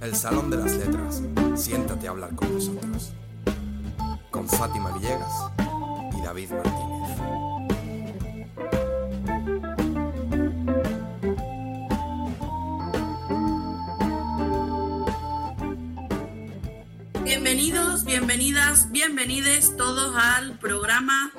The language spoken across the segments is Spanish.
El Salón de las Letras. Siéntate a hablar con nosotros. Con Fátima Villegas y David Martínez. Bienvenidos, bienvenidas, bienvenides todos al programa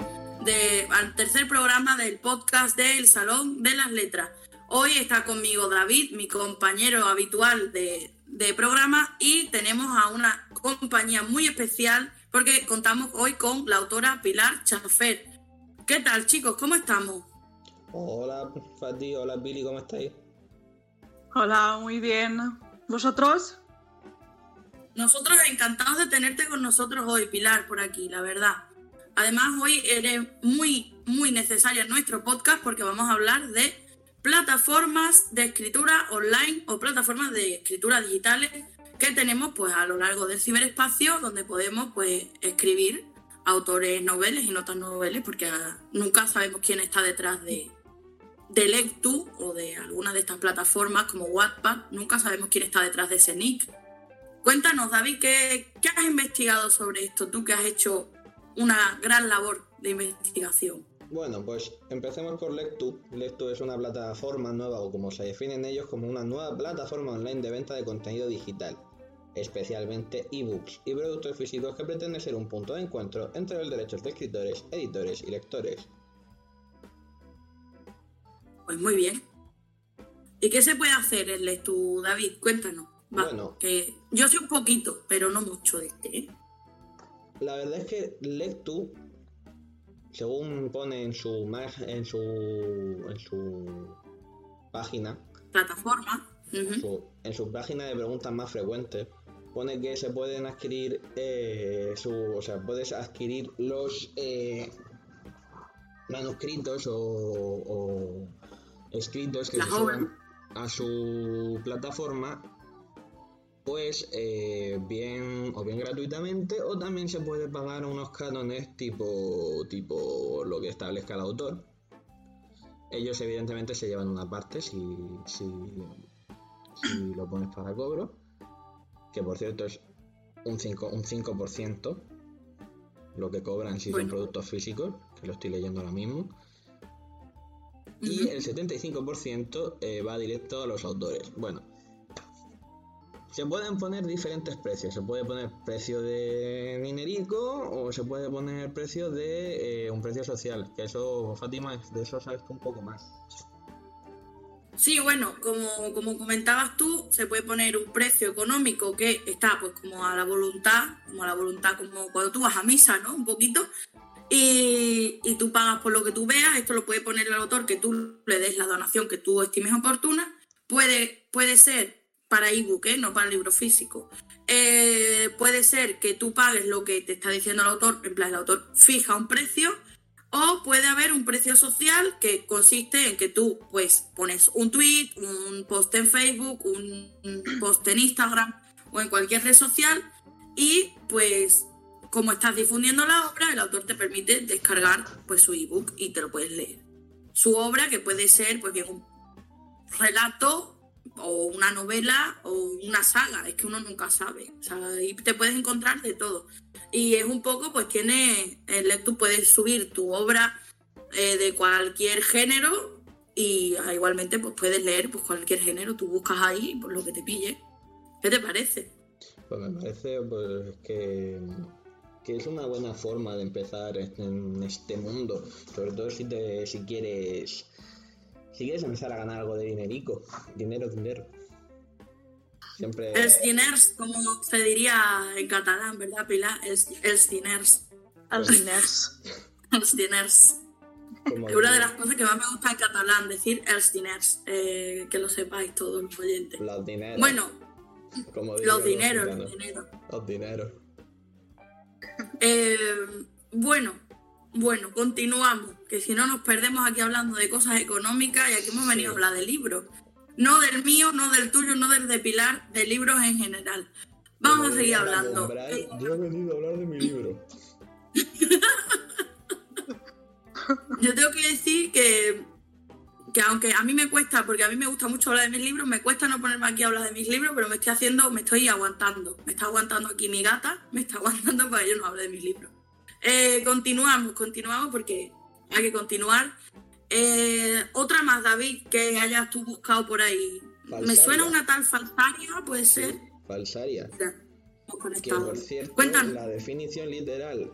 de, al tercer programa del podcast del Salón de las Letras. Hoy está conmigo David, mi compañero habitual de, de programa, y tenemos a una compañía muy especial porque contamos hoy con la autora Pilar Chafer. ¿Qué tal, chicos? ¿Cómo estamos? Hola, Fati, hola, Billy, ¿cómo estáis? Hola, muy bien. ¿Vosotros? Nosotros encantados de tenerte con nosotros hoy, Pilar, por aquí, la verdad. Además, hoy eres muy, muy necesaria en nuestro podcast porque vamos a hablar de plataformas de escritura online o plataformas de escritura digitales que tenemos pues a lo largo del ciberespacio donde podemos pues escribir autores noveles y notas noveles porque ah, nunca sabemos quién está detrás de, de Lectu o de alguna de estas plataformas como Wattpad, nunca sabemos quién está detrás de ese nick. Cuéntanos, David, ¿qué, ¿qué has investigado sobre esto? Tú que has hecho una gran labor de investigación. Bueno, pues empecemos por Lectu. Lectu es una plataforma nueva, o como se definen ellos, como una nueva plataforma online de venta de contenido digital, especialmente ebooks y productos físicos que pretende ser un punto de encuentro entre los derechos de escritores, editores y lectores. Pues muy bien. ¿Y qué se puede hacer en Lectu, David? Cuéntanos. Va, Bueno. que yo sé un poquito, pero no mucho de este. ¿eh? La verdad es que Lectu, según pone en su en su en su página, Plataforma. en su, en su página de preguntas más frecuentes, pone que se pueden adquirir eh, su, o sea, puedes adquirir los eh, manuscritos o, o escritos que Las se suban a su plataforma pues eh, bien o bien gratuitamente o también se puede pagar unos cánones tipo tipo lo que establezca el autor. Ellos evidentemente se llevan una parte si, si, si lo pones para cobro que por cierto es un 5, un 5% lo que cobran si son productos físicos que lo estoy leyendo ahora mismo. Y el 75% eh, va directo a los autores. Bueno, se pueden poner diferentes precios. Se puede poner precio de dinerico o se puede poner precio de eh, un precio social. Que eso, Fátima, de eso sabes tú un poco más. Sí, bueno, como, como comentabas tú, se puede poner un precio económico que está pues como a la voluntad, como a la voluntad, como cuando tú vas a misa, ¿no? Un poquito. Y, y tú pagas por lo que tú veas, esto lo puede poner el autor, que tú le des la donación que tú estimes oportuna. Puede, puede ser para ebook, ¿eh? no para libro físico. Eh, puede ser que tú pagues lo que te está diciendo el autor, en plan el autor fija un precio, o puede haber un precio social que consiste en que tú pues pones un tweet, un post en Facebook, un post en Instagram o en cualquier red social y pues como estás difundiendo la obra, el autor te permite descargar pues su ebook y te lo puedes leer. Su obra que puede ser pues bien un relato o una novela o una saga, es que uno nunca sabe, o sea, ahí te puedes encontrar de todo. Y es un poco, pues tiene, el tú puedes subir tu obra eh, de cualquier género y ah, igualmente pues puedes leer pues cualquier género, tú buscas ahí pues, lo que te pille. ¿Qué te parece? Pues me parece pues, que, que es una buena forma de empezar en este mundo. Sobre todo si, te, si quieres si quieres empezar a ganar algo de dinerico. Dinero, dinero. Siempre... Els diners, como se diría en catalán, ¿verdad, Pilar? Els, els diners. Els diners. Els diners. Es una de las cosas que más me gusta en catalán, decir els diners. eh, que lo sepáis todos los oyentes. Los dineros. Bueno, como los dineros, los dineros. Los dineros. Eh, bueno, bueno, continuamos, que si no nos perdemos aquí hablando de cosas económicas y aquí hemos venido a hablar de libros. No del mío, no del tuyo, no del de Pilar, de libros en general. Vamos a seguir hablando. Eh, Yo he venido a hablar de mi libro. Yo tengo que decir que que aunque a mí me cuesta, porque a mí me gusta mucho hablar de mis libros, me cuesta no ponerme aquí a hablar de mis libros, pero me estoy haciendo, me estoy aguantando. Me está aguantando aquí mi gata, me está aguantando para que yo no hable de mis libros. Eh, continuamos, continuamos porque hay que continuar. Eh, otra más, David, que hayas tú buscado por ahí. Me suena una tal falsaria, puede ser. Falsaria. Que por cierto, Cuéntanos. la definición literal,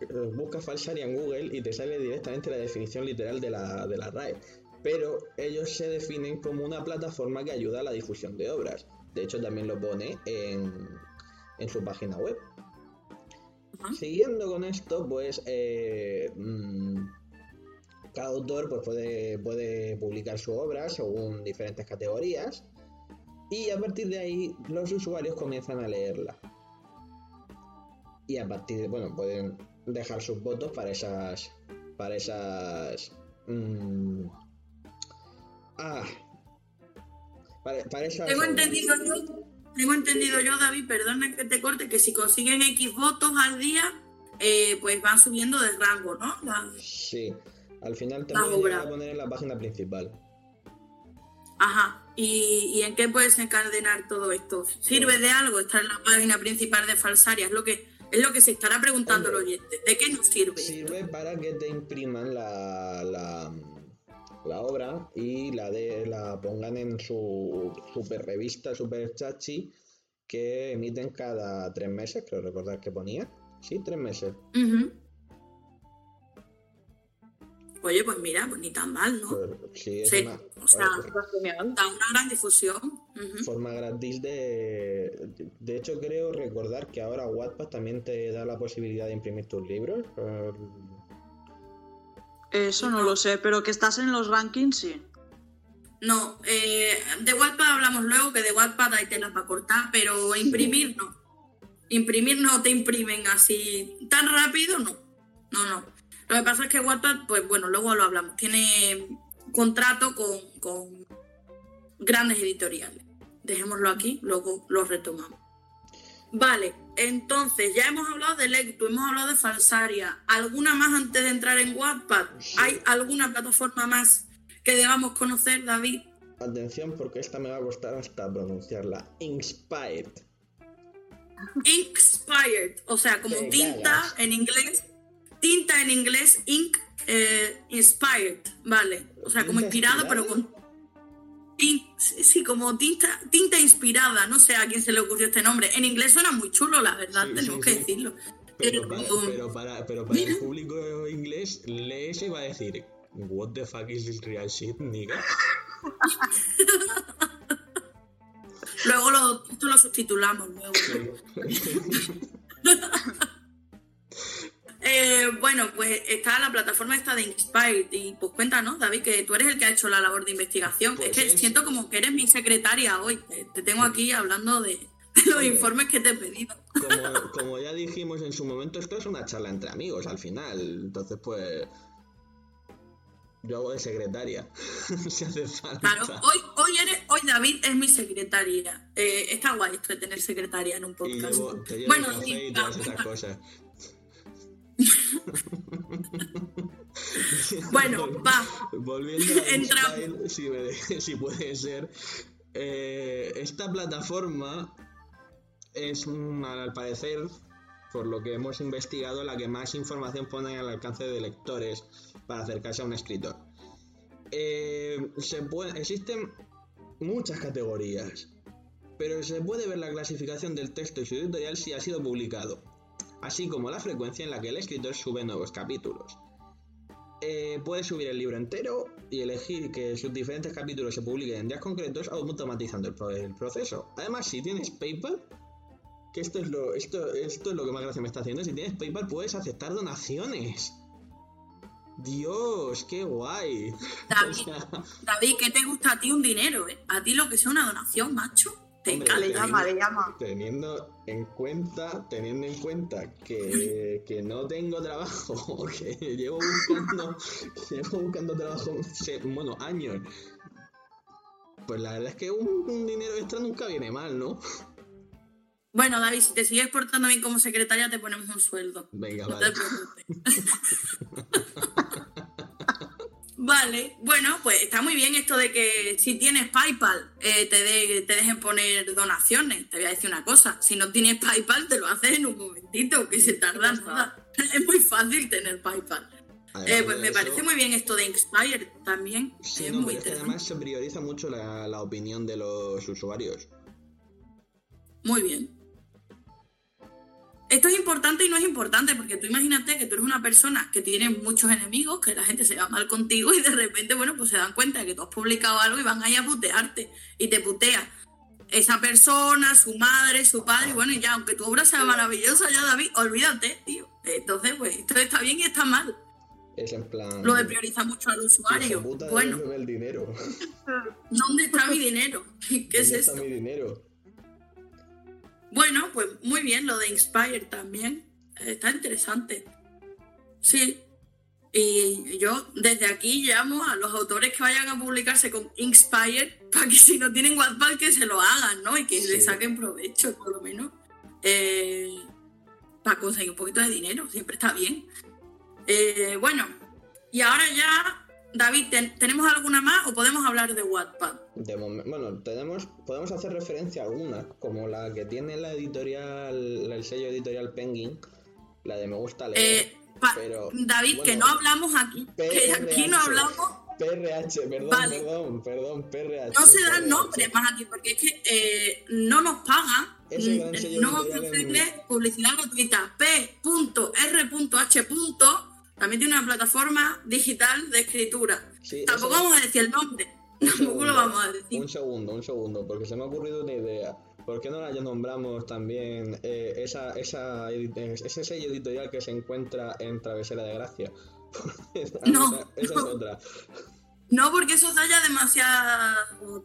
eh, busca falsaria en Google y te sale directamente la definición literal de la, de la RAE. Pero ellos se definen como una plataforma que ayuda a la difusión de obras. De hecho, también lo pone en, en su página web. Siguiendo con esto, pues eh, mm, cada autor pues, puede, puede publicar su obra según diferentes categorías y a partir de ahí los usuarios comienzan a leerla. Y a partir de, bueno, pueden dejar sus votos para esas, para esas, mm, ah, para, para esas Tengo entendido yo, tengo entendido yo, David, perdona que te corte, que si consiguen X votos al día, eh, pues van subiendo de rango, ¿no? La- Sí, al final pueden llegar obra. a poner en la página principal. Ajá. ¿Y, y en qué puedes encadenar todo esto? ¿Sirve de algo estar en la página principal de Falsaria? Es lo que, es lo que se estará preguntando el Hombre, oyente. ¿De qué nos sirve? esto? Sirve para que te impriman la, la, la obra y la de la pongan en su super revista, super chachi, que emiten cada tres meses, creo recordar que ponía. Sí, tres meses. Ujú. Oye, pues mira, pues ni tan mal, ¿no? Pues, sí, es Sí, una o sea, Está genial. Da una gran difusión. Forma gratis de... De hecho, creo recordar que ahora Wattpad también te da la posibilidad de imprimir tus libros. Eso no lo sé, pero que estás en los rankings, sí. No, eh, de Wattpad hablamos luego, que de Wattpad hay telas para cortar, pero imprimir no. Imprimir no te imprimen así tan rápido, no. No, no. Lo que pasa es que Wattpad, pues bueno, luego lo hablamos, tiene contrato con, con grandes editoriales. Dejémoslo aquí, luego lo retomamos. Vale, entonces ya hemos hablado de Lectu, hemos hablado de Falsaria. ¿Alguna más antes de entrar en Wattpad? ¿Hay alguna plataforma más que debamos conocer, David? Atención porque esta me va a costar hasta pronunciarla. Inspired. Inspired, o sea, como tinta en inglés, tinta en inglés, ink, eh, inspired, vale, o sea, como ¿Tinta inspirado, pero con... sí, como tinta, tinta inspirada, no sé a quién se le ocurrió este nombre. En inglés suena muy chulo, la verdad, Sí, tenemos sí, que decirlo. Pero Pero, para, pero para, pero para el público inglés, lee eso y va a decir, What the fuck is this real shit, nigga? luego lo, esto lo subtitulamos luego. Bueno, pues está la plataforma esta de Inspired y pues cuéntanos, David, que tú eres el que ha hecho la labor de investigación. Pues es que es- siento como que eres mi secretaria hoy. Te, te tengo aquí hablando de, de los informes que te he pedido. Como, como ya dijimos en su momento, esto es una charla entre amigos al final. Entonces, pues. Yo hago de secretaria. si hace falta. Claro, hoy, hoy eres, hoy David es mi secretaria. Eh, está guay esto de tener secretaria en un Y podcast. llevo, te llevo bueno, sí, y todas esas cosas. Bueno, va. Volviendo a Entramos. Si, me de- si puede ser. eh, esta plataforma es, al parecer, por lo que hemos investigado, la que más información pone al alcance de lectores para acercarse a un escritor. Eh, se puede- existen muchas categorías, pero se puede ver la clasificación del texto y su editorial si ha sido publicado, así como la frecuencia en la que el escritor sube nuevos capítulos. Eh, puedes subir el libro entero y elegir que sus diferentes capítulos se publiquen en días concretos, automatizando el, pro- el proceso. Además, si tienes PayPal, que esto es lo, esto, esto es lo que más gracia me está haciendo, si tienes PayPal puedes aceptar donaciones. Dios, qué guay. David, O sea, David, ¿qué te gusta a ti un dinero? Eh? A ti lo que sea una donación, macho. Hombre. Le llama, le llama. teniendo en cuenta, teniendo en cuenta que, que no tengo trabajo, que llevo buscando, llevo buscando trabajo, bueno, años. Pues la verdad es que un, un dinero extra nunca viene mal, ¿no? Bueno, David, si te sigues portando bien como secretaria, te ponemos un sueldo. Venga, No vale. te preocupes. Vale, bueno, pues está muy bien esto de que si tienes PayPal eh, te, de- te dejen poner donaciones. Te voy a decir una cosa, si no tienes PayPal te lo haces en un momentito, que se tarda nada. Es muy fácil tener PayPal. Eh, pues me eso- parece muy bien esto de Inspire también. Sí, es no, muy interesante. además se prioriza mucho la, la opinión de los usuarios. Muy bien. Esto es importante y no es importante porque tú imagínate que tú eres una persona que tiene muchos enemigos, que la gente se va mal contigo y de repente, bueno, pues se dan cuenta de que tú has publicado algo y van ahí a putearte y te putea esa persona, su madre, su padre, y bueno, y ya, aunque tu obra sea maravillosa, ya David, olvídate, tío. Entonces, pues esto está bien y está mal. Es en plan. Lo de priorizar mucho al "Hijo usuario. puta, Bueno, el dinero. ¿dónde está mi dinero? ¿Qué es ¿Dónde está esto? mi dinero? Bueno, pues muy bien, lo de Inspire también. eh, Está interesante. Sí. Y yo desde aquí llamo a los autores que vayan a publicarse con Inspire para que si no tienen Wattpad que se lo hagan, ¿no? Y que Sí. le saquen provecho, por lo menos. eh, para conseguir un poquito de dinero, siempre está bien. Eh, bueno, y ahora ya, David, ¿ten- ¿tenemos alguna más o podemos hablar de Wattpad? De bueno, tenemos, podemos hacer referencia a algunas, como la que tiene la editorial, el sello editorial Penguin, la de Me gusta leer. Eh, pero, David, que no hablamos aquí, que aquí no hablamos PRH, perdón, Vale. perdón, perdón, PRH. No se dan nombres más aquí porque es que eh, no nos pagan. Mm, No editorial ofrecerle publicidad gratuita. P.R.H. También tiene una plataforma digital de escritura. Sí, Tampoco vamos a decir el nombre. Tampoco segundo, lo vamos a decir. Un segundo, un segundo, porque se me ha ocurrido una idea. ¿Por qué no la nombramos también eh, esa, esa, ese sello editorial que se encuentra en Travesera de Gracia? No, esa, esa no. es otra. No, porque eso da ya demasiada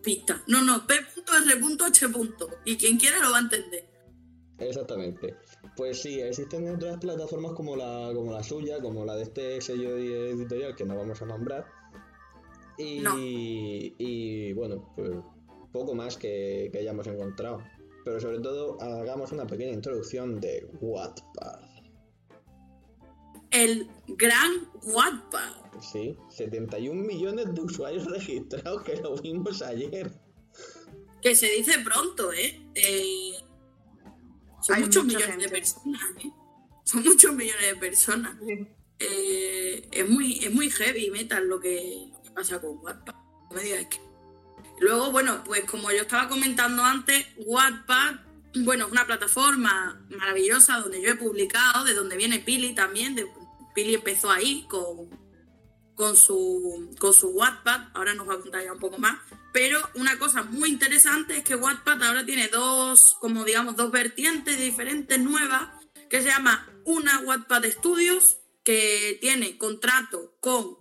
pista. No, no, P.R.H. Y quien quiera lo va a entender. Exactamente. Pues sí, existen otras plataformas como la, como la suya, como la de este sello editorial que no vamos a nombrar. Y, No. y bueno, pues poco más que, que hayamos encontrado. Pero sobre todo hagamos una pequeña introducción de Wattpad. El gran Wattpad. Sí, 71 millones de usuarios registrados que lo vimos ayer. Que se dice pronto, ¿eh? Eh, son Hay muchos millones de personas, ¿eh? Son muchos millones de personas. Eh, es, muy, es muy heavy metal lo que, lo que pasa con Wattpad. No me digas que- Luego, bueno, pues como yo estaba comentando antes, Wattpad, bueno, es una plataforma maravillosa donde yo he publicado, de donde viene Pili también. De, Pili empezó ahí con, con, su, con su Wattpad, ahora nos va a contar ya un poco más. Pero una cosa muy interesante es que Wattpad ahora tiene dos, como digamos, dos vertientes diferentes nuevas, que se llama una Wattpad Studios, que tiene contrato con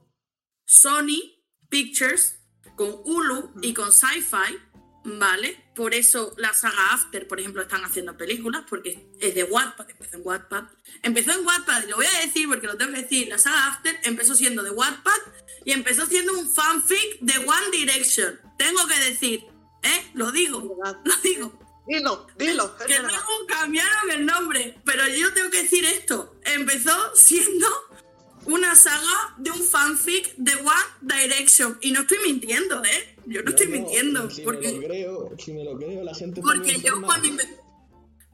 Sony Pictures, con Hulu y con Sci-Fi, ¿vale? Por eso la saga After, por ejemplo, están haciendo películas, porque es de Wattpad, empezó en Wattpad. Empezó en Wattpad, y lo voy a decir porque lo tengo que decir, la saga After empezó siendo de Wattpad y empezó siendo un fanfic de One Direction. Tengo que decir, ¿eh? Lo digo, lo digo. Dilo, dilo. Que luego cambiaron el nombre, pero yo tengo que decir esto. Empezó siendo una saga de un fanfic de One Direction. Y no estoy mintiendo, ¿eh? Yo no, estoy No, mintiendo. Si me lo porque creo, si me lo creo, la gente porque yo cuando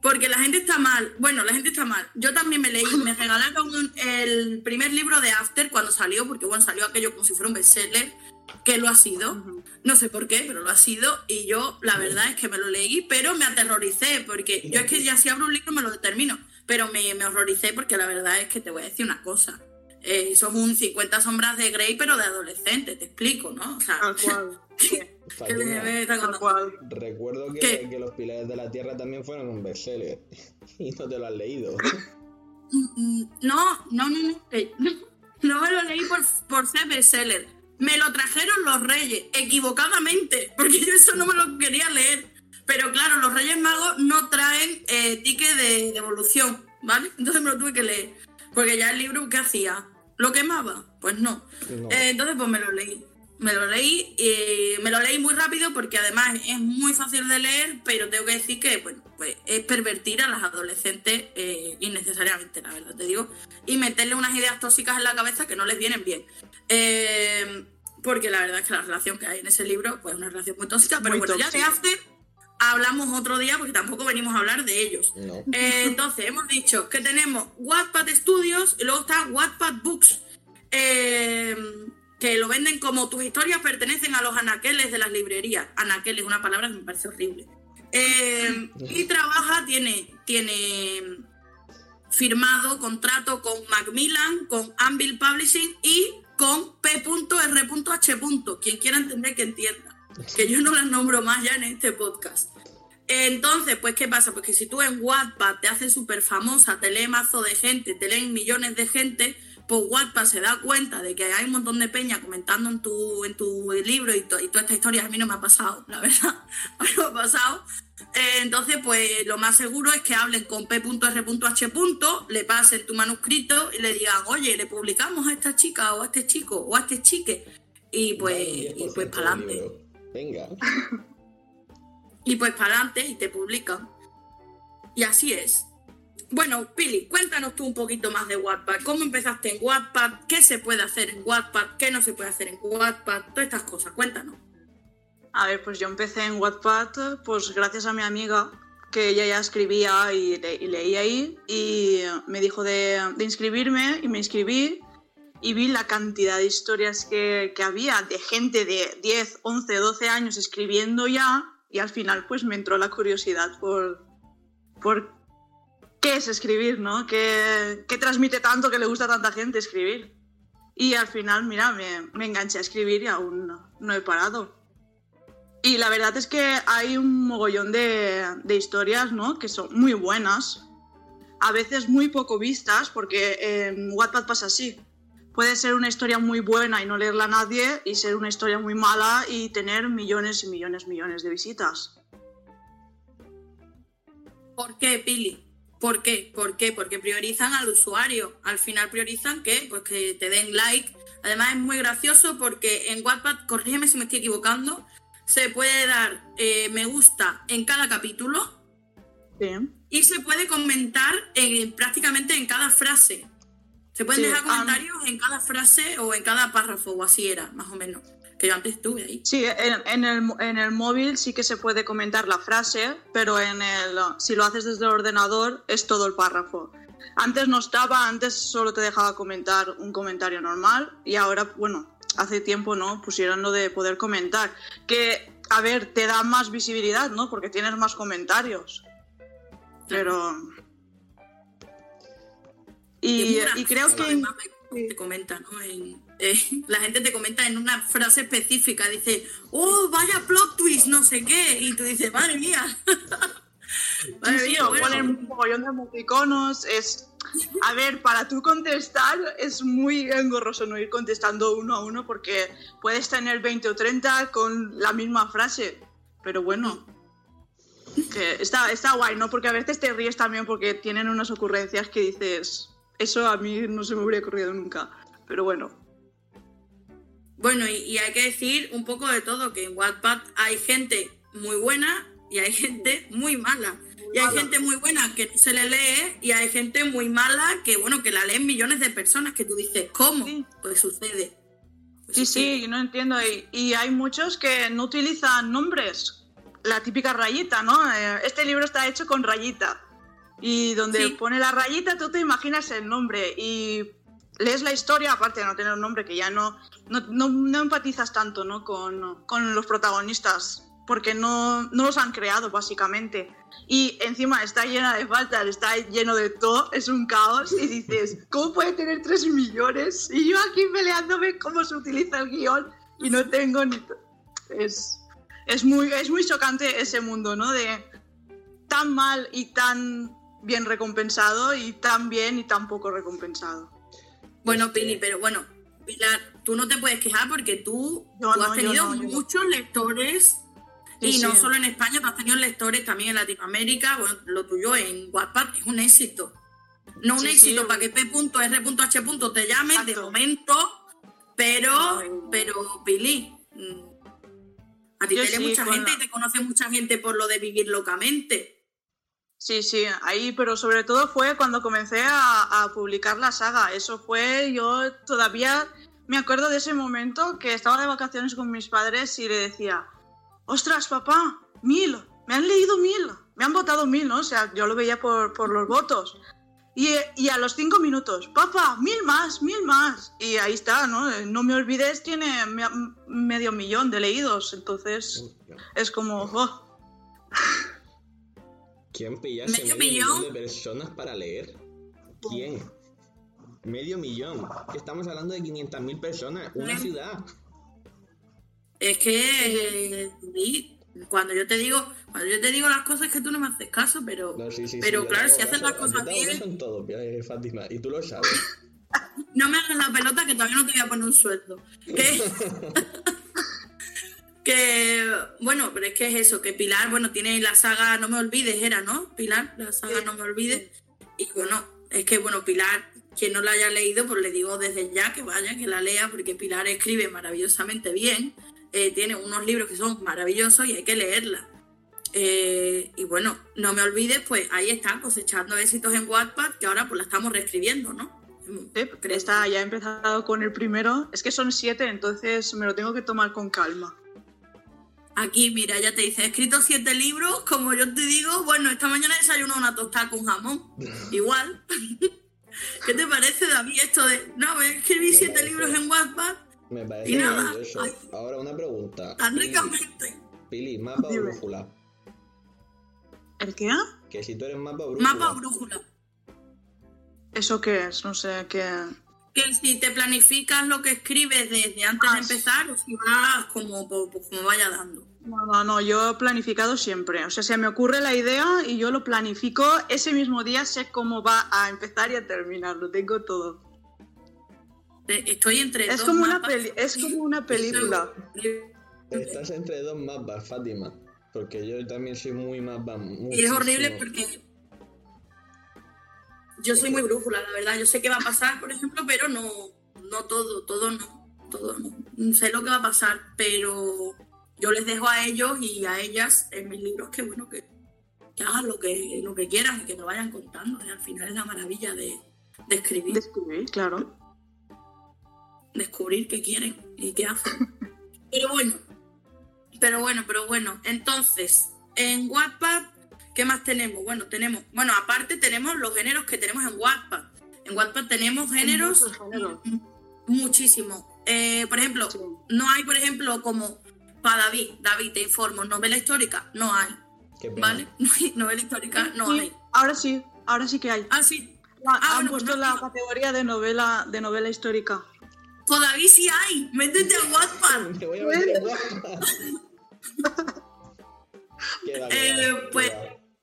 Porque la gente está mal. Bueno, la gente está mal. Yo también me leí, me regalaron un- el primer libro de After cuando salió, porque bueno, salió aquello como si fuera un bestseller, que lo ha sido. No sé por qué, pero lo ha sido. Y yo, la verdad es que me lo leí, pero me aterroricé, porque yo es que ya si abro un libro me lo determino. Pero me, me horroricé porque la verdad es que te voy a decir una cosa. Eh, son un 50 sombras de Grey, pero de adolescente, te explico, ¿no? O sea, Tal cual. que le cual. Recuerdo que, que Los Pilares de la Tierra también fueron un bestseller. Y no te lo has leído. No, no, no, no, que- no, no me lo leí por, por ser bestseller. Me lo trajeron los reyes, equivocadamente, porque yo eso no me lo quería leer. Pero claro, los reyes magos no traen eh, ticket de devolución, ¿vale? Entonces me lo tuve que leer. Porque ya el libro, ¿qué hacía? ¿Lo quemaba? Pues no. No. Eh, entonces pues me lo leí. Me lo leí, y me lo leí muy rápido porque además es muy fácil de leer, pero tengo que decir que bueno, pues es pervertir a las adolescentes eh, innecesariamente, la verdad te digo, y meterle unas ideas tóxicas en la cabeza que no les vienen bien. Eh, porque la verdad es que la relación que hay en ese libro, pues es una relación muy tóxica, pero Muy bueno, ya de. After hablamos otro día porque tampoco venimos a hablar de ellos. No. Eh, entonces, hemos dicho que tenemos Wattpad Studios y luego está Wattpad Books, eh, que lo venden como tus historias pertenecen a los anaqueles de las librerías. Anaquel es una palabra que me parece horrible. Eh, y trabaja, tiene, tiene firmado contrato con Macmillan, con Anvil Publishing y con P.R.H. Quien quiera entender que entienda. Que yo no las nombro más ya en este podcast. Entonces, pues, ¿qué pasa? Pues que si tú en Wattpad te haces súper famosa, te lee mazo de gente, te leen millones de gente, pues Wattpad se da cuenta de que hay un montón de peña comentando en tu, en tu libro y, to- y toda esta historia a mí no me ha pasado, la verdad, a mí no me ha pasado. Eh, entonces, pues lo más seguro es que hablen con P.R.H. le pasen tu manuscrito y le digan, oye, le publicamos a esta chica o a este chico o a este chique. Y pues, Dale y 10% pues para del adelante. Venga. Y pues para adelante y te publican. Y así es. Bueno, Pili, cuéntanos tú un poquito más de Wattpad. ¿Cómo empezaste en Wattpad? ¿Qué se puede hacer en Wattpad? ¿Qué no se puede hacer en Wattpad? Todas estas cosas, cuéntanos. A ver, pues yo empecé en Wattpad, pues gracias a mi amiga, que ella ya escribía y, le- y leía ahí, y me dijo de, de inscribirme, y me inscribí, y vi la cantidad de historias que, que había de gente de 10, 11, 12 años escribiendo ya, y al final pues me entró la curiosidad por, por qué es escribir, ¿no? ¿Qué, qué transmite tanto que le gusta a tanta gente escribir? Y al final, mira, me, me enganché a escribir y aún no- no he parado. Y la verdad es que hay un mogollón de, de historias, ¿no? Que son muy buenas, a veces muy poco vistas, porque en Wattpad pasa así. Puede ser una historia muy buena y no leerla a nadie, y ser una historia muy mala y tener millones y millones, millones de visitas. ¿Por qué, Pili? ¿Por qué? ¿Por qué? Porque priorizan al usuario. Al final priorizan que, pues que te den like. Además es muy gracioso porque en Wattpad, corrígeme si me estoy equivocando, se puede dar eh, me gusta en cada capítulo Sí. y se puede comentar en- prácticamente en cada frase. Se pueden Sí, dejar comentarios en cada frase o en cada párrafo, o así era, más o menos. Que yo antes estuve ahí. Sí, en, en el, en el móvil sí que se puede comentar la frase, pero en el, si lo haces desde el ordenador es todo el párrafo. Antes no estaba, antes solo te dejaba comentar un comentario normal y ahora, bueno, hace tiempo no pusieron lo de poder comentar. Que, a ver, te da más visibilidad, ¿no? Porque tienes más comentarios. Pero... Y, y creo que... te comenta, ¿no? En- eh, la gente te comenta en una frase específica, dice, oh, vaya plot twist, no sé qué, y tú dices, madre mía. Madre Sí, sí, mía, o bueno. ponen un mogollón de emoticonos. Es. A ver, para tú contestar es muy engorroso no ir contestando uno a uno porque puedes tener 20 o 30 con la misma frase. Pero bueno, que está, está guay, ¿no? Porque a veces te ríes también porque tienen unas ocurrencias que dices, eso a mí no se me hubiera ocurrido nunca. Pero bueno, Bueno, y, y hay que decir un poco de todo, que en Wattpad hay gente muy buena y hay gente muy mala. Y hay gente muy buena que se le lee y hay gente muy mala que, bueno, que la leen millones de personas que tú dices, ¿cómo? Sí. Pues sucede. Pues Sí, sucede. sí, no entiendo. Y, y hay muchos que no utilizan nombres. La típica rayita, ¿no? Eh, Este libro está hecho con rayita. Y donde Sí. pone la rayita, tú te imaginas el nombre. Y lees la historia, aparte de no tener un nombre, que ya no, no, no- no empatizas tanto ¿no? con, con los protagonistas. Porque no, no los han creado, básicamente. Y encima está llena de faltas, está lleno de todo, es un caos. Y dices, ¿cómo puede tener 3 millones? Y yo aquí peleándome cómo se utiliza el guion y no tengo ni. Es, es, muy, es muy chocante ese mundo, ¿no? De tan mal y tan bien recompensado y tan bien y tan poco recompensado. Bueno, Este- Pili, pero bueno, Pilar, tú no te puedes quejar porque tú, Yo tú no, has tenido no, muchos lectores Sí, y no sí. solo en España, tú has tenido lectores también en Latinoamérica. Bueno, lo tuyo en WhatsApp es un éxito. No un Sí, éxito para que P.R.H. te llame de Exacto. momento, Pero, pero, Pili, mm, a ti te lee mucha gente y te conoce mucha gente por lo de vivir locamente. Sí, sí, ahí, pero sobre todo fue cuando comencé a, a publicar la saga. Eso fue, yo todavía me acuerdo de ese momento que estaba de vacaciones con mis padres y le decía, ostras, papá, mil, me han leído mil, me han votado mil, ¿no? O sea, yo lo veía por, por los votos. Y, y a los cinco minutos, papá, mil más, mil más. Y ahí está, ¿no? No me olvides, tiene me- medio millón de leídos. Entonces, es como, oh, ¿Quién pilla ese ¿Medio medio millón millón? de personas para leer? ¿Quién? Medio millón. Estamos hablando de 500.000 personas. Una ciudad. Es que eh, cuando yo te digo, cuando yo te digo las cosas es que tú no me haces caso, pero, No, sí, sí, pero claro, si haces las cosas bien, eh, Fátima. Y tú lo sabes. no me hagas la pelota que todavía no te voy a poner un sueldo. Que, que bueno, pero es que es eso, que Pilar, bueno, tiene la saga No me olvides, era, ¿no? Pilar, la saga Sí. No me olvides. Y bueno, es que bueno, Pilar, quien no la haya leído, pues le digo desde ya que vaya, que la lea, porque Pilar escribe maravillosamente bien. eh, tiene unos libros que son maravillosos y hay que leerla. Eh, y bueno, no me olvides, pues ahí está, cosechando éxitos en Wattpad, que ahora pues la estamos reescribiendo, ¿no? Sí, está, ya he empezado con el primero. Es que son siete, entonces me lo tengo que tomar con calma. Aquí, mira, ya te dice, he escrito siete libros, como yo te digo, bueno, esta mañana desayuno una tostada con jamón. Igual. ¿Qué te parece, David, esto de, no, escribí Me siete parece. libros en Wattpad Me Y parece nada, maravilloso. ay. Ahora una pregunta. tan ricamente? Pili, mapa o brújula. ¿El qué? Que si tú eres mapa o brújula. Mapa o brújula. ¿Eso qué es? No sé qué. Que si te planificas lo que escribes desde antes Ah, de empezar o si vas como, pues, como vaya dando. No, no, no, yo he planificado siempre. O sea, se me ocurre la idea y yo lo planifico ese mismo día, sé cómo va a empezar y a terminar, lo tengo todo. Estoy entre Es dos como una, mapas. peli es como una película. Estás entre dos mapas, Fátima. Porque yo también soy muy mapa. Y es horrible porque yo soy muy brújula, la verdad. Yo sé qué va a pasar, por ejemplo, pero no, no todo, todo no, todo no. Sé lo que va a pasar, pero yo les dejo a ellos y a ellas en mis libros que bueno que, que hagan lo que, lo que quieran y que me vayan contando. Y al final es la maravilla de, de escribir, Descubrir, claro. descubrir qué quieren y qué hacen. Pero bueno, pero bueno, pero bueno. Entonces, en Wattpad, ¿qué más tenemos? Bueno, tenemos, bueno, aparte tenemos los géneros que tenemos en Wattpad. En Wattpad tenemos géneros muchísimos. Eh, por ejemplo, Sí. no hay, por ejemplo, como para David, David, te informo, novela histórica, no hay. ¿vale? Novela histórica, no Sí, hay. ahora sí, ahora sí que hay. Ah, sí. Ah, ah, han bueno, puesto pues no, la no. categoría de novela, de novela histórica. David sí hay, métete a Wattpad. Te voy a meter en Wattpad. Eh, pues.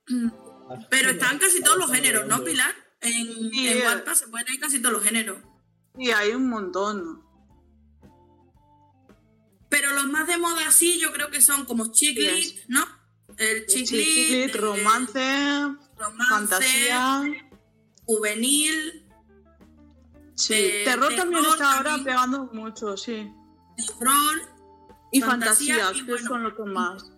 Pero están casi todos los géneros, ¿no, Pilar? En, Sí, en eh. Wattpad se pueden leer casi todos los géneros. Y hay un montón. Pero los más de moda sí, yo creo que son como chick lit, Yes. ¿no? El chick Sí, lit, lit, el romance, romance, fantasía. juvenil, Sí. eh, terror también está ahora también. pegando mucho, sí. terror. Y Fantasía fantasía, y que bueno. son lo que más.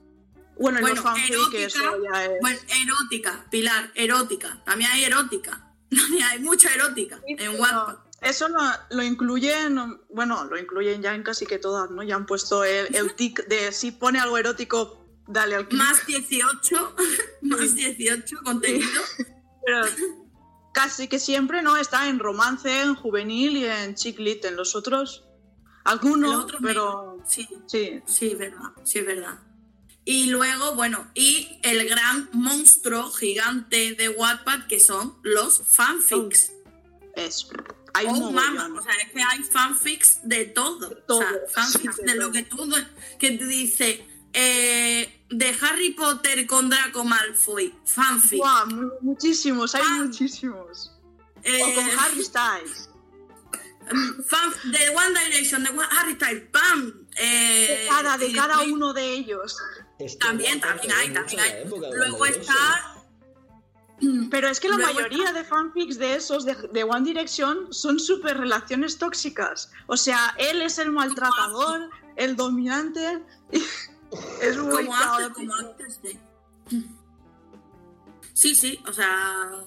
Bueno, Bueno, los erótica, eso ya es. Bueno, erótica, Pilar, erótica. También hay erótica. También hay mucha erótica Sí, en Wattpad. Eso lo, lo incluyen, bueno, lo incluyen ya en casi que todas, ¿no? Ya han puesto el, el tic de si pone algo erótico, dale al clic. Más 18, más 18 contenido. Pero casi que siempre, ¿no? Está en romance, en juvenil y en chick lit. En los otros, algunos, pero menos. Sí, sí. sí, verdad, sí, es verdad. Y luego, bueno, y el gran monstruo gigante de Wattpad que son los fanfics. Es, hay Oh, un o sea, es que hay fanfics de todo. todo, O sea, fanfics sí, de de lo que tú, que te dice, eh, de Harry Potter con Draco Malfoy, fanfic. Guau, mu- muchísimos, hay Fan- muchísimos. Eh, O con Harry Styles. fan- de One Direction, de One- Harry Styles, ¡pam! Eh, De cada, de cada uno de ellos. También, también hay, también hay. Luego está. Pero es que la Luego mayoría de fanfics de esos, de, de One Direction, son súper relaciones tóxicas. O sea, él es el maltratador, el dominante. y es muy como antes, como antes, sí. Sí, sí, o sea,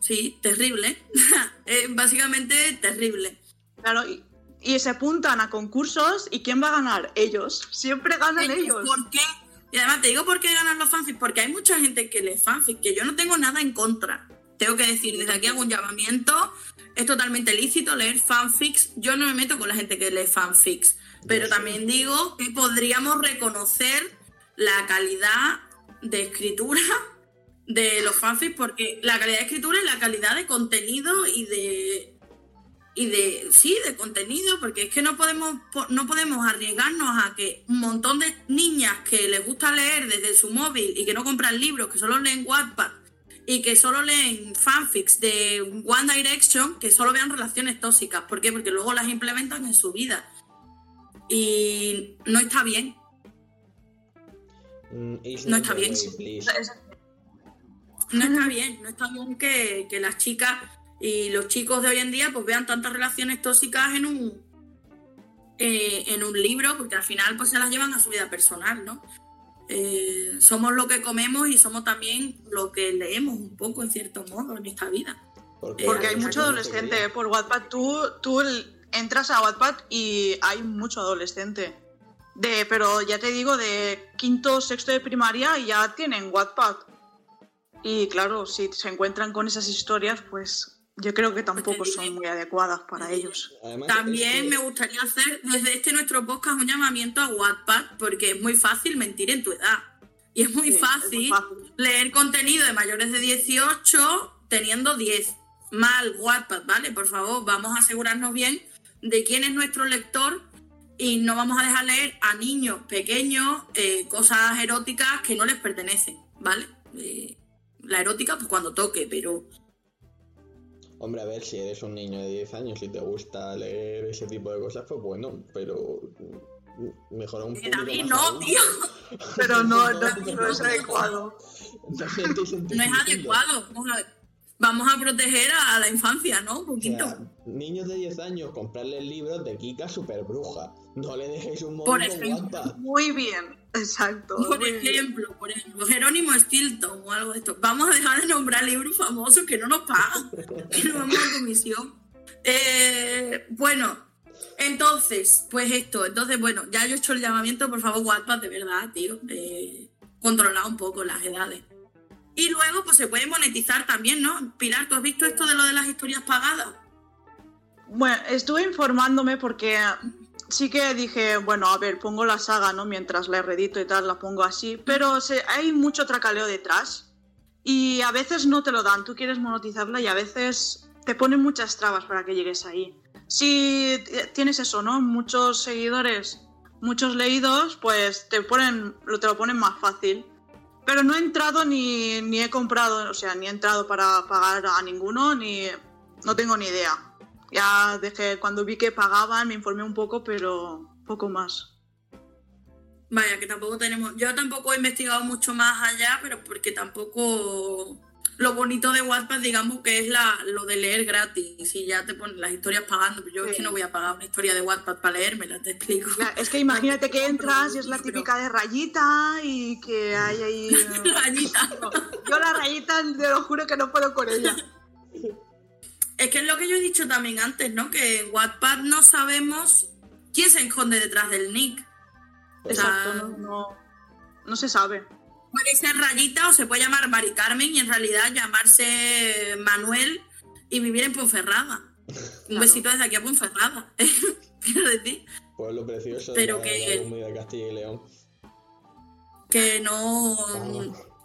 sí, terrible. Eh, básicamente terrible. Claro, y, y se apuntan a concursos y ¿quién va a ganar? Ellos. Siempre ganan ellos. ¿Por qué? Y además te digo por qué ganan los fanfics, porque hay mucha gente que lee fanfics, que yo no tengo nada en contra. Tengo que decir, desde aquí hago un llamamiento, es totalmente lícito leer fanfics. Yo no me meto con la gente que lee fanfics, pero también digo que podríamos reconocer la calidad de escritura de los fanfics, porque la calidad de escritura y la calidad de contenido y de y de sí de contenido porque es que no podemos po- no podemos arriesgarnos a que un montón de niñas que les gusta leer desde su móvil y que no compran libros que solo leen Wattpad y que solo leen fanfics de One Direction que solo vean relaciones tóxicas ¿por qué? porque luego las implementan en su vida y no está bien Mm, No está bien. way, no está bien, no está bien que, que las chicas y los chicos de hoy en día pues vean tantas relaciones tóxicas en un eh, en un libro, porque al final pues se las llevan a su vida personal, ¿no? Eh, somos lo que comemos y somos también lo que leemos un poco en cierto modo en esta vida. Porque, Porque hay Eh, mucho adolescente ¿eh? por Wattpad. Tú, tú entras a Wattpad y hay mucho adolescente. De, pero ya te digo, de quinto, sexto de primaria y ya tienen Wattpad. Y claro, si se encuentran con esas historias, pues yo creo que tampoco son muy adecuadas para ellos. Además, También es que- me gustaría hacer desde este nuestro podcast un llamamiento a Wattpad, porque es muy fácil mentir en tu edad. Y es muy Sí, es muy fácil fácil. leer contenido de mayores de 18 teniendo 10. Mal Wattpad, ¿vale? Por favor, vamos a asegurarnos bien de quién es nuestro lector y no vamos a dejar leer a niños pequeños eh, cosas eróticas que no les pertenecen, ¿vale? Eh, la erótica, pues cuando toque, pero Hombre, a ver, si eres un niño de 10 años y te gusta leer ese tipo de cosas, pues bueno, pero mm, mejor a un público David, más no, tío. Pero no, no, no es adecuado. También No es adecuado. Vamos a, proteger a la infancia, ¿no? Un O poquito. sea, niños de 10 años, comprarles libros de Kika Super Bruja. No le dejéis un Por móvil con ejemplo. Muy bien, exacto. por ejemplo, por ejemplo, Jerónimo Stilton o algo de esto. Vamos a dejar de nombrar libros famosos que no nos pagan, que no vamos a comisión. Eh, bueno, entonces, pues esto, entonces, bueno, ya yo he hecho el llamamiento, por favor, Wattpad, de verdad, tío. Eh, controlar un poco las edades. Y luego, pues se puede monetizar también, ¿no? Pilar, ¿tú has visto esto de lo de las historias pagadas? Bueno, estuve informándome porque sí que dije, bueno, a ver, pongo la saga, ¿no? Mientras la redito y tal, la pongo así, pero hay mucho tracaleo detrás y a veces no te lo dan, tú quieres monetizarla y a veces te ponen muchas trabas para que llegues ahí. Si tienes eso, ¿no? Muchos seguidores, muchos leídos, pues te ponen, te lo ponen más fácil. Pero no he entrado ni, ni he comprado, o sea, ni he entrado para pagar a ninguno, ni no tengo ni idea. Ya dejé, cuando vi que pagaban, me informé un poco, pero poco más. Vaya, que tampoco tenemos. Yo tampoco he investigado mucho más allá, pero porque tampoco. Lo bonito de Wattpad, digamos, que es la, lo de leer gratis. Y ya te ponen las historias pagando. Pero yo es Sí. que no voy a pagar una historia de Wattpad para leérmela, te explico. Es que imagínate que entras y es la típica de rayita y que hay ahí... Rayita. Yo la rayita, te lo juro que no puedo con ella. Es que es lo que yo he dicho también antes, ¿no? Que en Wattpad no sabemos quién se esconde detrás del nick. O sea, Exacto, no, no, no se sabe. Puede ser Rayita o se puede llamar Mari Carmen y en realidad llamarse Manuel y vivir en Ponferrada. Un besito desde aquí a Ponferrada. Quiero decir Pueblo precioso Pero de la- que- la comunidad de Castilla y León. que no.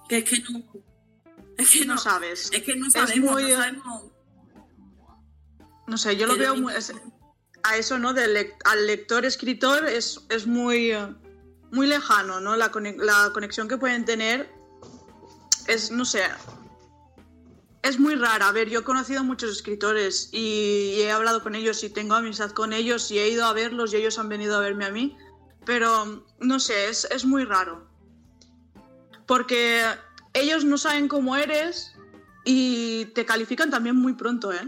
Que es que no. Es que No no. sabes. Es que no sabemos, muy- no sabemos. No sé, yo lo veo muy, es- a eso, ¿no? Al lector-escritor es, es muy, muy lejano, ¿no? La, la conexión que pueden tener es, no sé, es muy rara. A ver, yo he conocido muchos escritores y, y he hablado con ellos y tengo amistad con ellos y he ido a verlos y ellos han venido a verme a mí, pero no sé, es, es muy raro. Porque ellos no saben cómo eres y te califican también muy pronto, ¿eh?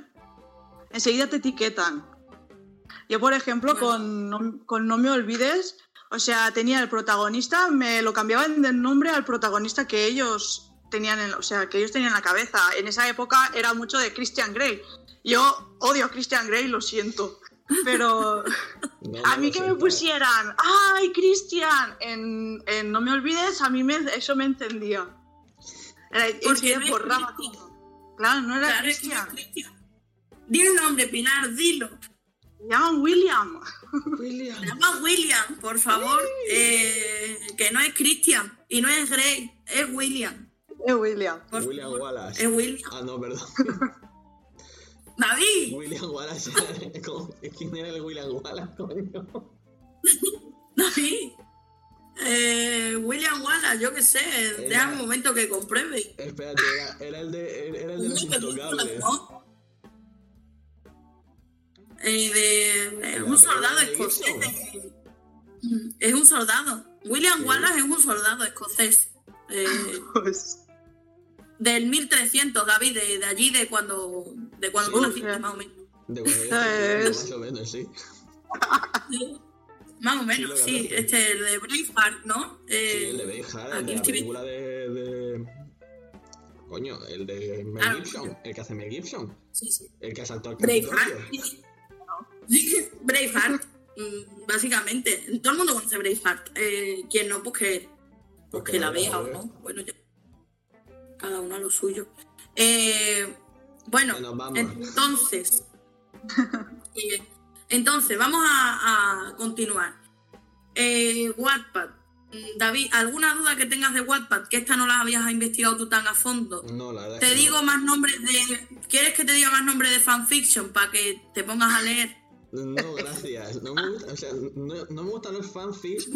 Enseguida te etiquetan. Yo, por ejemplo, con, no, con No me olvides, o sea, tenía el protagonista, me lo cambiaban del nombre al protagonista que ellos tenían, en, o sea, que ellos tenían en la cabeza. En esa época era mucho de Christian Grey. Yo odio a Christian Grey, lo siento. Pero No, a mí que me pusieran, ¡ay, Christian! En, en No me olvides, a mí me, eso me encendía. Era, Porque borraba Christian. todo. Claro, no era Claro, Christian. Di el nombre, Pilar, dilo. Me llaman William. William. Se llama William, por favor. Eh, que no es Christian y no es Grey, es William. Es William. Por William favor. Wallace. Es William. Ah, no, perdón. David, William Wallace. era- ¿cómo- ¿Quién era el William Wallace, coño? David. Eh, William Wallace, yo qué sé. Deja un momento que compruebe. Espérate, era, era el de, era el de los intocables. ¿no? Eh, de, La un soldado escocés. Mm, es un soldado. William Sí. Wallace es un soldado escocés. eh, Pues, del 1300, David, de, de allí, de cuando, de cuando tú Uf, naciste, más o menos. De cuando Es- más o menos, sí. Más o Sí, menos, sí. Este, el de Braveheart, ¿no? Eh, Sí, el de Braveheart, el aquí de la estoy película de, de... Coño, el de Mel Ah, Gibson, el que hace Mel Gibson, sí, sí. el que asaltó al. Capitolio. Braveheart, mm, básicamente. Todo el mundo conoce Braveheart. Eh, quien no, pues que, pues que la vea o no. Bueno, ya. Cada uno a lo suyo. Eh, bueno, entonces. entonces, vamos a, a continuar. Eh, Wattpad. Mm, David, ¿alguna duda que tengas de Wattpad? Que esta no la habías investigado tú tan a fondo. No, la verdad Te digo no. más nombres de. ¿Quieres que te diga más nombres de fanfiction para que te pongas a leer? No, gracias. No me gusta, o sea, no, no me gustan los fanfics.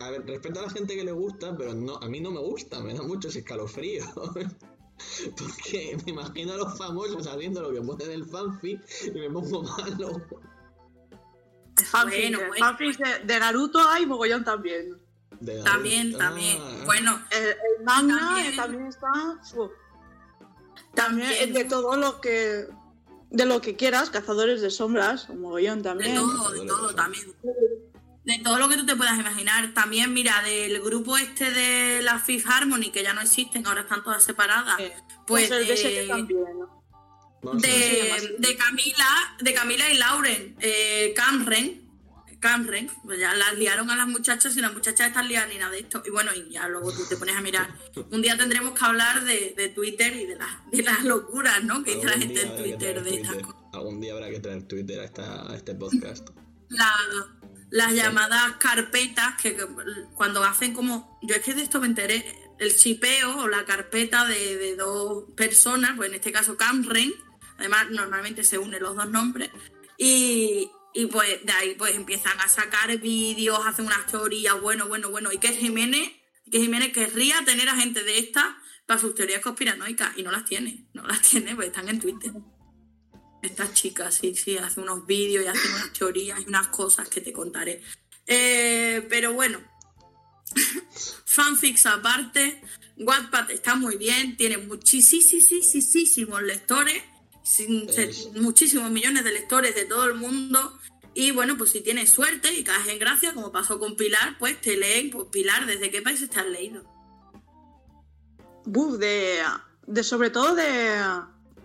A ver, respeto a la gente que le gusta, pero no, a mí no me gusta, me da muchos escalofríos. Porque me imagino a los famosos haciendo lo que ponen en el fanfic y me pongo malo. fanfic, Bueno, bueno. fanfics de, de Naruto hay mogollón también. De la- También, Ah, también. Bueno, El, el manga También. también, está. También También. es de todo lo que. De lo que quieras, cazadores de sombras, un mogollón de también. todo, de todo también. De todo lo que tú te puedas imaginar. También, mira, del grupo este de la Fifth Harmony, que ya no existen, ahora están todas separadas. Eh, Pues el BSG de, también. Vamos a ver. de, de Camila, de Camila y Lauren, eh, Camren. Camren, pues ya las liaron a las muchachas y las muchachas están liadas ni nada de esto. Y bueno, y ya luego tú te pones a mirar. Un día tendremos que hablar de, de Twitter y de, las de las locuras, ¿no? Que dice la gente en Twitter de estas cosas. Algún día habrá que traer Twitter a, esta, a este podcast. la- las llamadas carpetas que que cuando hacen como yo es que de esto me enteré el chipeo o la carpeta de, de dos personas pues en este caso Camren además normalmente se unen los dos nombres y, y pues de ahí pues empiezan a sacar vídeos hacen unas teorías bueno bueno bueno y que Jiménez que Jiménez querría tener a gente de estas para sus teorías conspiranoicas y no las tiene no las tiene pues están en Twitter estas chicas, sí, sí, hace unos vídeos y hace unas teorías y unas cosas que te contaré. Eh, pero bueno, fanfics aparte, Wattpad está muy bien, tiene muchísimos lectores, sin- se- Es- muchísimos millones de lectores de todo el mundo. Y bueno, pues si tienes suerte y caes en gracia, como pasó con Pilar, pues te leen, pues Pilar, ¿desde qué país estás leído? Buf, de, de sobre todo de,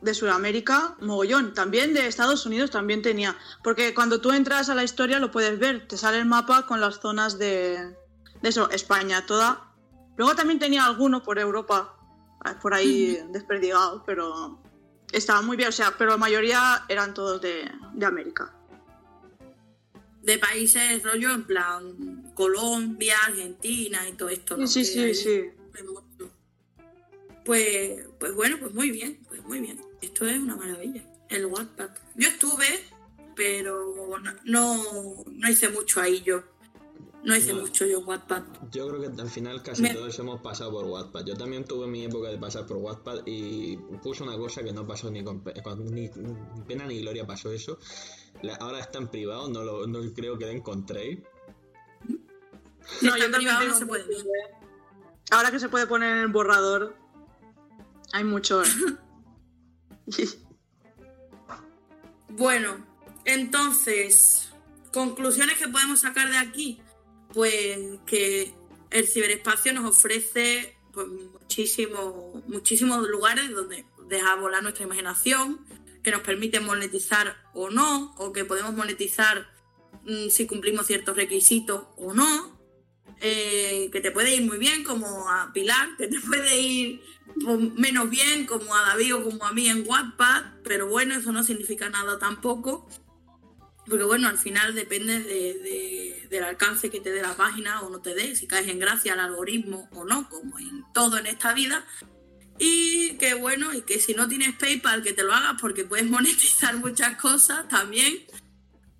de Sudamérica, mogollón. También de Estados Unidos también tenía. Porque cuando tú entras a la historia lo puedes ver. Te sale el mapa con las zonas de, de eso, España toda. Luego también tenía alguno por Europa, eh, por ahí desperdigado, pero estaba muy bien. O sea, pero la mayoría eran todos de, de América. De países rollo en plan Colombia, Argentina y todo esto. ¿no? Sí, Que sí, hay- sí. mucho. Pues, pues bueno, pues muy bien, pues muy bien. Esto es una maravilla. El Wattpad. Yo estuve, pero no, no, no hice mucho ahí yo. No hice No. mucho yo en Wattpad. Yo creo que al final casi Me- todos hemos pasado por Wattpad. Yo también tuve mi época de pasar por Wattpad y puse una cosa que no pasó ni con, pe- con- ni, ni pena ni gloria pasó eso. La- ahora está en privado, no, lo, no creo que la encontré. Si está en privado no se puede ver. Ahora que se puede poner en el borrador, hay mucho. Bueno, entonces, conclusiones que podemos sacar de aquí, pues que el ciberespacio nos ofrece pues, muchísimo- muchísimos lugares donde dejar volar nuestra imaginación, que nos permite monetizar o no, o que podemos monetizar mm, si cumplimos ciertos requisitos o no, eh, que te puede ir muy bien como a Pilar, que te puede ir pues, menos bien como a David o como a mí en Wattpad, pero bueno, eso no significa nada tampoco, porque bueno, al final depende de- de- del alcance que te dé la página o no te dé, si caes en gracia al algoritmo o no, como en todo en esta vida. Y que bueno, y que si no tienes PayPal, que te lo hagas porque puedes monetizar muchas cosas también.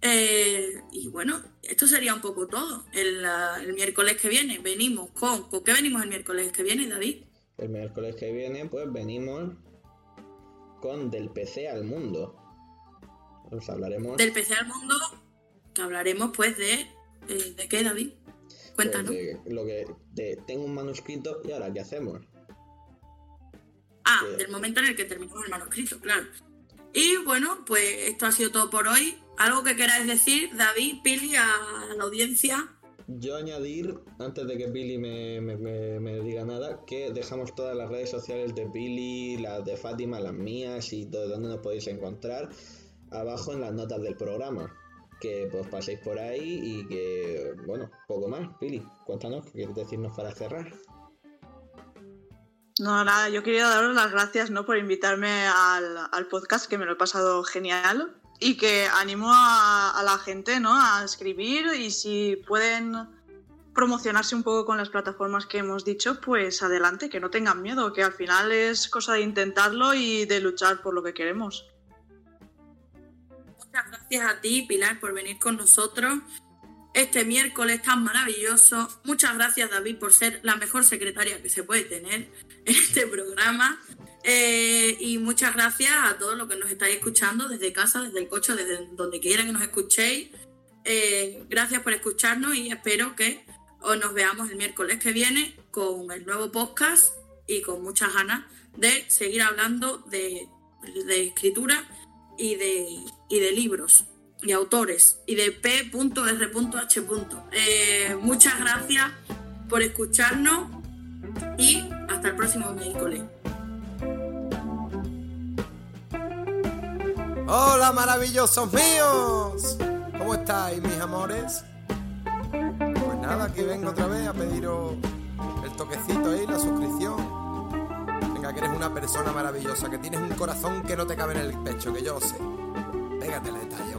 Eh, y bueno, esto sería un poco todo. El, el miércoles que viene venimos con... ¿Con qué venimos el miércoles que viene, David? El miércoles que viene, pues venimos con Del PC al Mundo. Os hablaremos Del PC al mundo, que hablaremos pues de... eh, ¿De qué, David? pues, Cuéntanos. de lo que de, tengo un manuscrito y ahora qué hacemos. Ah, que- del momento en el que terminamos el manuscrito, claro. Y bueno, pues esto ha sido todo por hoy. ¿Algo que queráis decir, David, Pili, a la audiencia? Yo añadir, antes de que Billy me, me- me- me diga nada, que dejamos todas las redes sociales de Billy, las de Fátima, las mías y todo donde nos podéis encontrar abajo en las notas del programa. Que pues paséis por ahí y que, bueno, poco más. Billy, cuéntanos qué quieres decirnos para cerrar. No, nada, yo quería daros las gracias ¿no? por invitarme al, al podcast, que me lo he pasado genial. Y que animo a, a la gente ¿no? a escribir y si pueden promocionarse un poco con las plataformas que hemos dicho, pues adelante, que no tengan miedo, que al final es cosa de intentarlo y de luchar por lo que queremos. Gracias a ti, Pilar, por venir con nosotros este miércoles tan maravilloso. Muchas gracias, David, por ser la mejor secretaria que se puede tener en este programa. Eh, y muchas gracias a todos los que nos estáis escuchando desde casa, desde el coche, desde donde quiera que nos escuchéis. Eh, gracias por escucharnos y espero que os nos veamos el miércoles que viene con el nuevo podcast y con muchas ganas de seguir hablando de escritura y de, y de libros y autores y de P.R.H. Eh, muchas gracias por escucharnos y hasta el próximo miércoles. Hola maravillosos míos. ¿Cómo estáis mis amores? Pues nada, aquí vengo otra vez a pediros el toquecito ahí, la suscripción. Venga, que eres una persona maravillosa, que tienes un corazón que no te cabe en el pecho, que yo lo sé. que te le está.